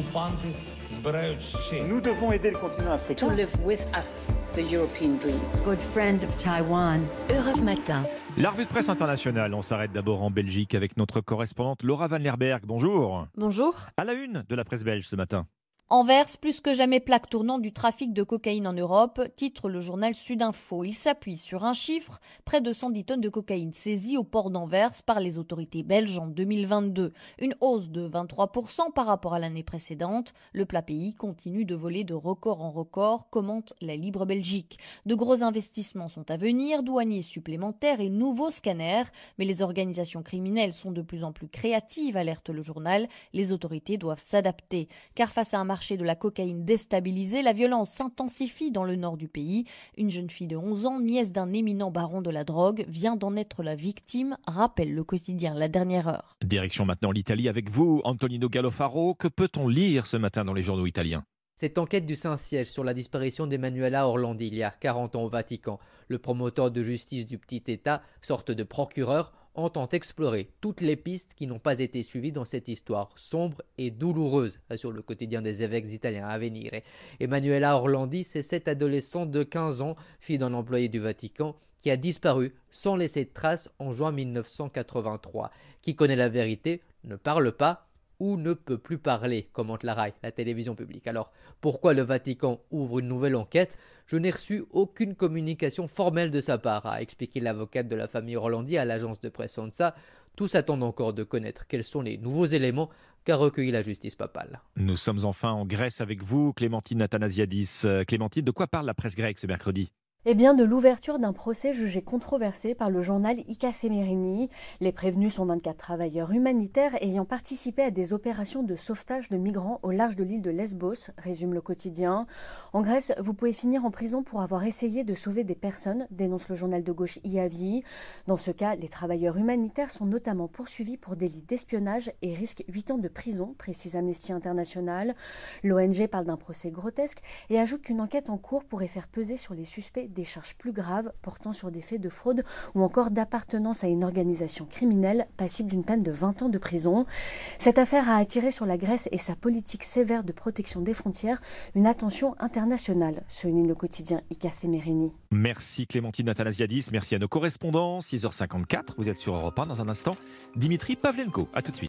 окупанти збирають ще. Nous devons aider le continent to africain. live with us the European dream. good friend of Taiwan. Europe Matin. La revue de presse internationale, on s'arrête d'abord en Belgique avec notre correspondante Laura Van Lerberg. Bonjour. Bonjour. À la une de la presse belge ce matin. Anvers, plus que jamais plaque tournant du trafic de cocaïne en Europe, titre le journal Sudinfo. Il s'appuie sur un chiffre, près de 110 tonnes de cocaïne saisies au port d'Anvers par les autorités belges en 2022. Une hausse de 23% par rapport à l'année précédente. Le plat pays continue de voler de record en record, commente la Libre Belgique. De gros investissements sont à venir, douaniers supplémentaires et nouveaux scanners, mais les organisations criminelles sont de plus en plus créatives, alerte le journal. Les autorités doivent s'adapter, car face à un marché de la cocaïne déstabilisé, la violence s'intensifie dans le nord du pays. Une jeune fille de 11 ans, nièce d'un éminent baron de la drogue, vient d'en être la victime, rappelle le quotidien La Dernière Heure. Direction maintenant l'Italie avec vous, Antonino Gallofaro. Que peut-on lire ce matin dans les journaux italiens? Cette enquête du Saint-Siège sur la disparition d'Emanuela Orlandi il y a 40 ans au Vatican, le promoteur de justice du petit État, sorte de procureur, entend explorer toutes les pistes qui n'ont pas été suivies dans cette histoire sombre et douloureuse, assure le quotidien des évêques italiens à venir. Emanuela Orlandi, c'est cette adolescente de 15 ans, fille d'un employé du Vatican, qui a disparu sans laisser de traces en juin 1983. Qui connaît la vérité ne parle pas ou ne peut plus parler, commente la RAI, la télévision publique. Alors, pourquoi le Vatican ouvre une nouvelle enquête? Je n'ai reçu aucune communication formelle de sa part, a expliqué l'avocate de la famille Rolandi à l'agence de presse Sansa. Tous attendent encore de connaître quels sont les nouveaux éléments qu'a recueilli la justice papale. Nous sommes enfin en Grèce avec vous, Clémentine Athanasiadis. Euh, Clémentine, de quoi parle la presse grecque ce mercredi? Eh bien, de l'ouverture d'un procès jugé controversé par le journal Ika Semerini. Les prévenus sont 24 travailleurs humanitaires ayant participé à des opérations de sauvetage de migrants au large de l'île de Lesbos, résume le quotidien. En Grèce, vous pouvez finir en prison pour avoir essayé de sauver des personnes, dénonce le journal de gauche IAVI. Dans ce cas, les travailleurs humanitaires sont notamment poursuivis pour délit d'espionnage et risquent 8 ans de prison, précise Amnesty International. L'ONG parle d'un procès grotesque et ajoute qu'une enquête en cours pourrait faire peser sur les suspects des charges plus graves portant sur des faits de fraude ou encore d'appartenance à une organisation criminelle passible d'une peine de 20 ans de prison. Cette affaire a attiré sur la Grèce et sa politique sévère de protection des frontières une attention internationale, souligne le quotidien Ika Semerini. Merci Clémentine Athanasiadis, merci à nos correspondants. 6h54, vous êtes sur Europe 1 dans un instant. Dimitri Pavlenko, à tout de suite.